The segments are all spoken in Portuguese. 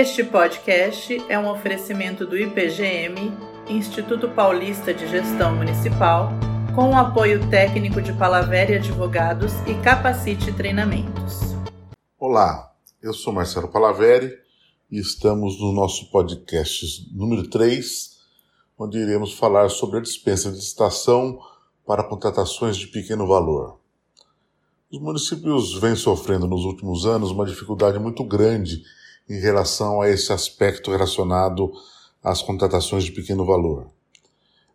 Este podcast é um oferecimento do IPGM, Instituto Paulista de Gestão Municipal, com o apoio técnico de Palavere Advogados e Capacite Treinamentos. Olá, eu sou Marcelo Palavere e estamos no nosso podcast número 3, onde iremos falar sobre a dispensa de licitação para contratações de pequeno valor. Os municípios vêm sofrendo nos últimos anos uma dificuldade muito grande em relação a esse aspecto relacionado às contratações de pequeno valor.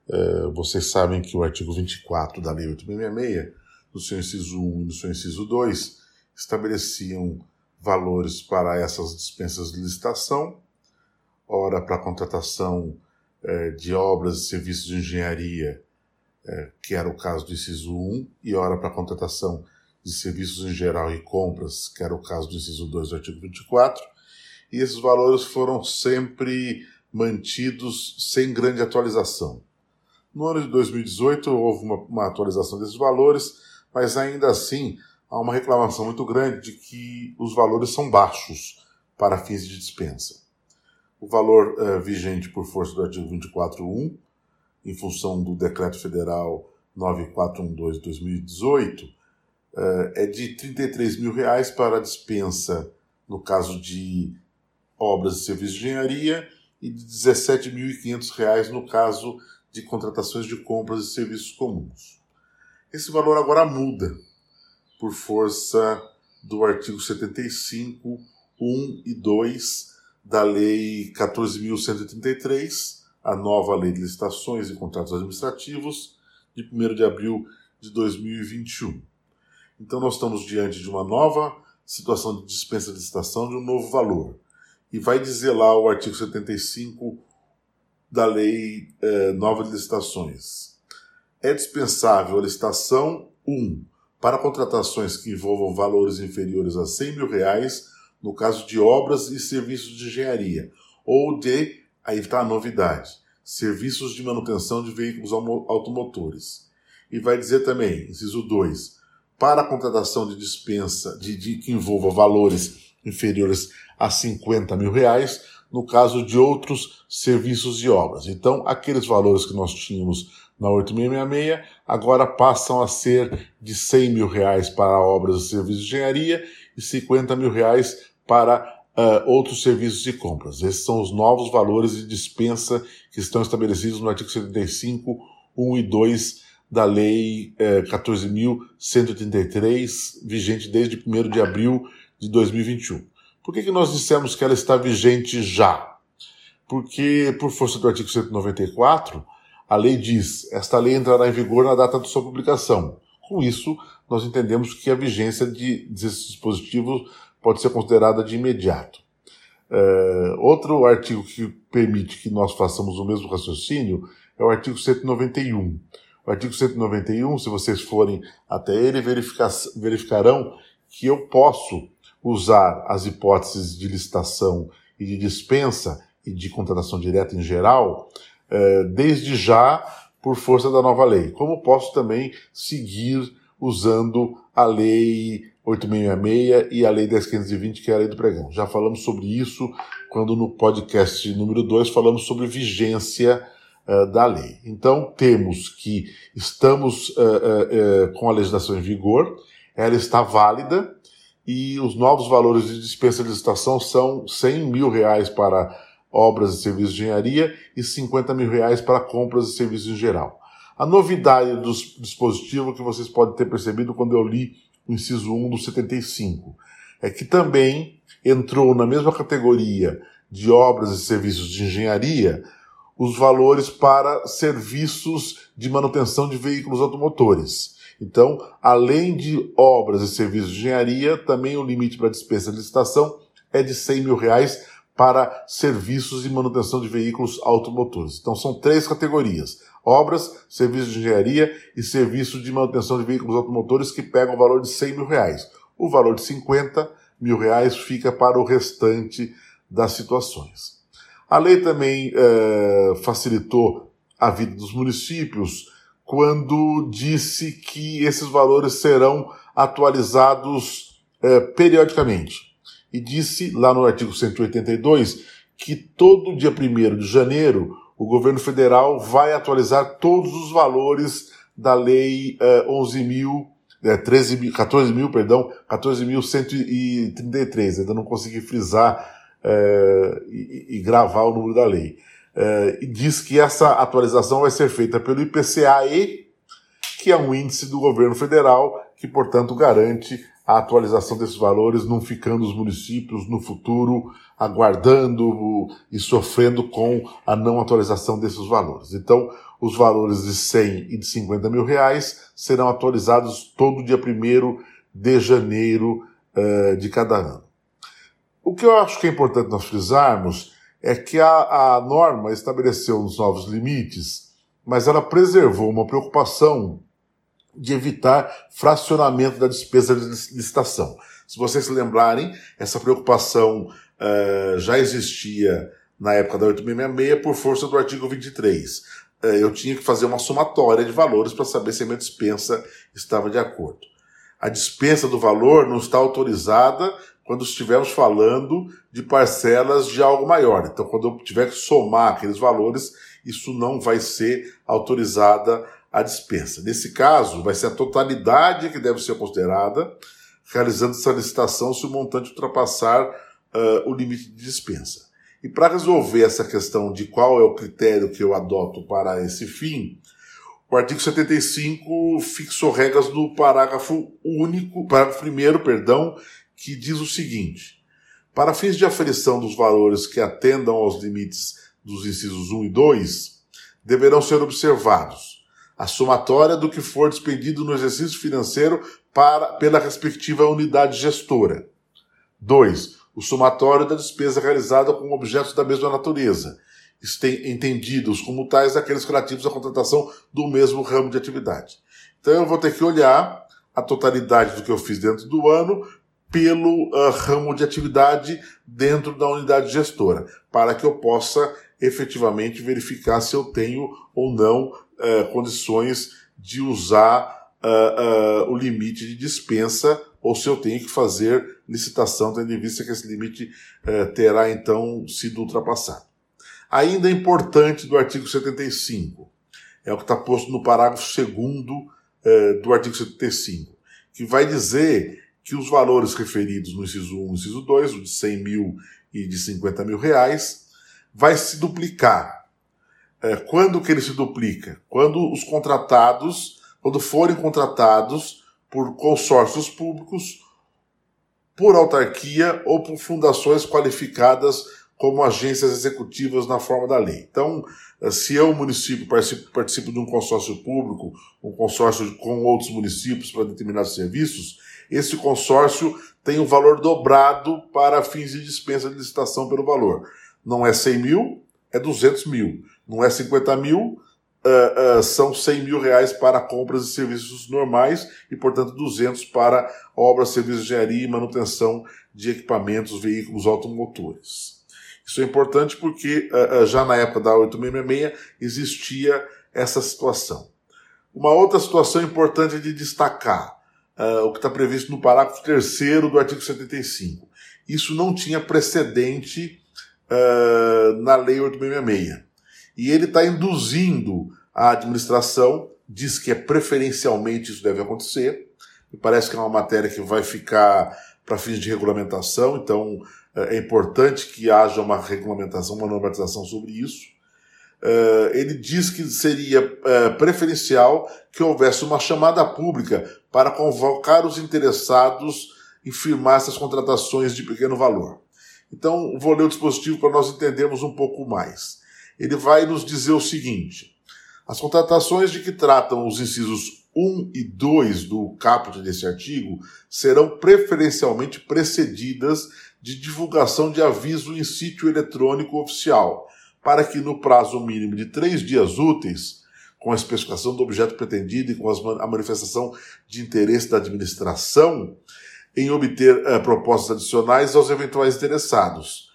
É, vocês sabem que o artigo 24 da Lei 866, no seu inciso 1 e no seu inciso 2, estabeleciam valores para essas dispensas de licitação, ora para a contratação é, de obras e serviços de engenharia, é, que era o caso do inciso 1, e ora para a contratação de serviços em geral e compras, que era o caso do inciso 2 do artigo 24, e esses valores foram sempre mantidos sem grande atualização. No ano de 2018 houve uma, uma atualização desses valores, mas ainda assim há uma reclamação muito grande de que os valores são baixos para fins de dispensa. O valor uh, vigente por força do artigo 24.1, em função do Decreto Federal 9412 de 2018, uh, é de 33 mil reais para dispensa no caso de obras e serviços de engenharia e de R$ 17.500 no caso de contratações de compras e serviços comuns. Esse valor agora muda por força do artigo 75, 1 e 2 da Lei 14.133, a nova Lei de Licitações e Contratos Administrativos, de 1 de abril de 2021. Então, nós estamos diante de uma nova situação de dispensa de licitação de um novo valor. E vai dizer lá o artigo 75 da Lei eh, Nova de Licitações. É dispensável a licitação 1. Um, para contratações que envolvam valores inferiores a 100 mil reais, no caso de obras e serviços de engenharia, ou de, aí está a novidade, serviços de manutenção de veículos automotores. E vai dizer também, inciso 2, para a contratação de dispensa de, de, que envolva valores inferiores a 50 mil reais, no caso de outros serviços e obras. Então, aqueles valores que nós tínhamos na 8666 agora passam a ser de 100 mil reais para obras e serviços de engenharia e 50 mil reais para uh, outros serviços de compras. Esses são os novos valores de dispensa que estão estabelecidos no artigo 75, 1 e 2 da Lei eh, 14.133, vigente desde 1 de abril de 2021. Por que, que nós dissemos que ela está vigente já? Porque, por força do artigo 194, a lei diz: esta lei entrará em vigor na data de sua publicação. Com isso, nós entendemos que a vigência de, desses dispositivos pode ser considerada de imediato. É, outro artigo que permite que nós façamos o mesmo raciocínio é o artigo 191. O artigo 191, se vocês forem até ele, verificarão que eu posso usar as hipóteses de licitação e de dispensa e de contratação direta em geral é, desde já por força da nova lei. Como posso também seguir usando a lei 8666 e a lei 10520, que é a lei do pregão. Já falamos sobre isso quando no podcast número 2 falamos sobre vigência uh, da lei. Então, temos que estamos uh, com a legislação em vigor, ela está válida e os novos valores de dispensa de licitação são 100 mil reais para obras e serviços de engenharia e 50 mil reais para compras e serviços em geral. A novidade do dispositivo que vocês podem ter percebido quando eu li o inciso 1 do 75 é que também entrou na mesma categoria de obras e serviços de engenharia os valores para serviços de manutenção de veículos automotores. Então, além de obras e serviços de engenharia, também o limite para dispensa de licitação é de 100 mil reais para serviços de manutenção de veículos automotores. Então são três categorias: obras, serviços de engenharia e serviços de manutenção de veículos automotores que pegam o valor de 100 mil reais. O valor de 50 mil reais fica para o restante das situações. A lei também é, facilitou a vida dos municípios quando disse que esses valores serão atualizados é, periodicamente. e disse lá no artigo 182 que todo dia 1 de janeiro o governo federal vai atualizar todos os valores da lei uh, 11 mil, é, 13 mil, 14 perdão, 14.133. Ainda não consegui frisar e, e, gravar o número da lei. Uh, e diz que essa atualização vai ser feita pelo IPCA-E, que é um índice do governo federal, que, portanto, garante a atualização desses valores, não ficando os municípios no futuro aguardando e sofrendo com a não atualização desses valores. Então, os valores de 100 e de 50 mil reais serão atualizados todo dia 1 de janeiro uh, de cada ano. O que eu acho que é importante nós frisarmos é que a, a norma estabeleceu os novos limites, mas ela preservou uma preocupação de evitar fracionamento da despesa de licitação. Se vocês se lembrarem, essa preocupação uh, já existia na época da 8666 por força do artigo 23. Uh, eu tinha que fazer uma somatória de valores para saber se a minha dispensa estava de acordo. A dispensa do valor não está autorizada quando estivermos falando de parcelas de algo maior. Então, quando eu tiver que somar aqueles valores, isso não vai ser autorizada a dispensa. Nesse caso, vai ser a totalidade que deve ser considerada, realizando essa licitação se o montante ultrapassar uh, o limite de dispensa. E para resolver essa questão de qual é o critério que eu adoto para esse fim, o artigo 75 fixou regras no parágrafo único, parágrafo primeiro, perdão, que diz o seguinte: para fins de aferição dos valores que atendam aos limites dos incisos 1 e 2, deverão ser observados a somatória do que for despendido no exercício financeiro para, pela respectiva unidade gestora. 2. O somatório da despesa realizada com objetos da mesma natureza, entendidos como tais aqueles relativos à contratação do mesmo ramo de atividade. Então eu vou ter que olhar a totalidade do que eu fiz dentro do ano pelo uh, ramo de atividade dentro da unidade gestora, para que eu possa efetivamente verificar se eu tenho ou não uh, condições de usar uh, o limite de dispensa ou se eu tenho que fazer licitação, tendo em vista que esse limite terá então sido ultrapassado. Ainda é importante do artigo 75, é o que está posto no parágrafo 2 do artigo 75, que vai dizer que os valores referidos no inciso 1 e inciso 2, o de 100 mil e de 50 mil reais, vai se duplicar é, quando que ele se duplica? Quando os contratados, quando forem contratados por consórcios públicos, por autarquia ou por fundações qualificadas como agências executivas na forma da lei. Então, é, se eu, município, participo, participo de um consórcio público, um consórcio com outros municípios para determinados serviços, esse consórcio tem um valor dobrado para fins de dispensa de licitação pelo valor. Não é 100 mil, é 200 mil. Não é 50 mil, uh, uh, são 100 mil reais para compras e serviços normais e, portanto, 200 para obras, serviços de engenharia e manutenção de equipamentos, veículos automotores. Isso é importante porque uh, já na época da 8666 existia essa situação. Uma outra situação importante de destacar, o que está previsto no parágrafo 3 do artigo 75. Isso não tinha precedente na Lei 8666 e ele está induzindo a administração, diz que é preferencialmente isso deve acontecer, parece que é uma matéria que vai ficar para fins de regulamentação, então é, é importante que haja uma regulamentação, uma normatização sobre isso. É, ele diz que seria é, preferencial que houvesse uma chamada pública para convocar os interessados em firmar essas contratações de pequeno valor. Então, vou ler o dispositivo para nós entendermos um pouco mais ele vai nos dizer o seguinte: as contratações de que tratam os incisos 1 e 2 do caput desse artigo serão preferencialmente precedidas de divulgação de aviso em sítio eletrônico oficial, para que no prazo mínimo de três dias úteis, com a especificação do objeto pretendido e com a manifestação de interesse da administração, em obter eh, propostas adicionais aos eventuais interessados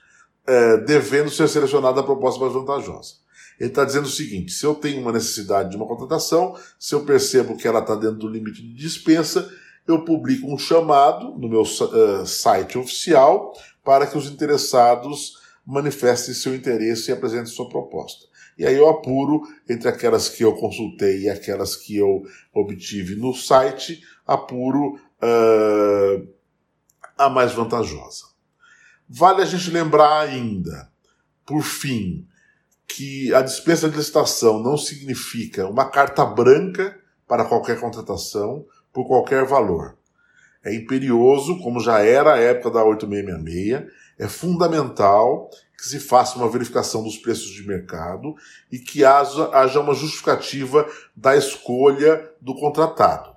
é, devendo ser selecionada a proposta mais vantajosa. Ele está dizendo o seguinte: se eu tenho uma necessidade de uma contratação, se eu percebo que ela está dentro do limite de dispensa, eu publico um chamado no meu uh, site oficial para que os interessados manifestem seu interesse e apresentem sua proposta. E aí eu apuro entre aquelas que eu consultei e aquelas que eu obtive no site, apuro uh, a mais vantajosa. Vale a gente lembrar ainda, por fim, que a dispensa de licitação não significa uma carta branca para qualquer contratação por qualquer valor. É imperioso, como já era a época da 8666, é fundamental que se faça uma verificação dos preços de mercado e que haja, haja uma justificativa da escolha do contratado.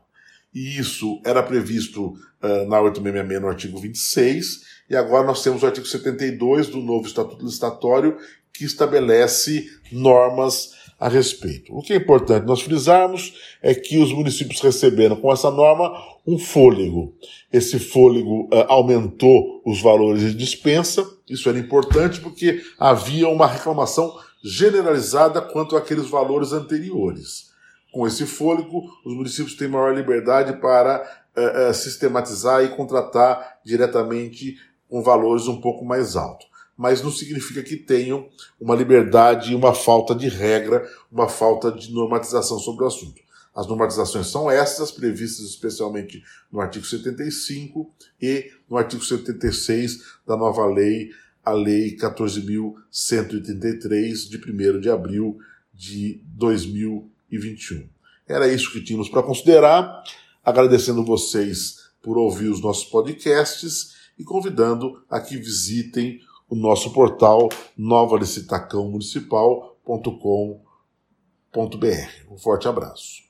E isso era previsto uh, na 8666 no artigo 26, e agora nós temos o artigo 72 do novo Estatuto Licitatório, que estabelece normas a respeito. O que é importante nós frisarmos é que os municípios receberam com essa norma um fôlego. Esse fôlego uh, aumentou os valores de dispensa, isso era importante porque havia uma reclamação generalizada quanto àqueles valores anteriores. Com esse fôlego, os municípios têm maior liberdade para uh, uh, sistematizar e contratar diretamente com valores um pouco mais altos mas não significa que tenham uma liberdade e uma falta de regra, uma falta de normatização sobre o assunto. As normatizações são essas, previstas especialmente no artigo 75 e no artigo 76 da nova lei, a Lei 14.183, de 1 de abril de 2021. Era isso que tínhamos para considerar, agradecendo vocês por ouvir os nossos podcasts e convidando a que visitem o nosso portal novalicitacãomunicipal.com.br. Um forte abraço.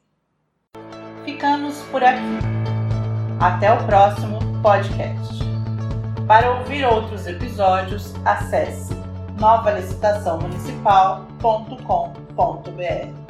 Ficamos por aqui. Até o próximo podcast. Para ouvir outros episódios, acesse novalicitaçãomunicipal.com.br.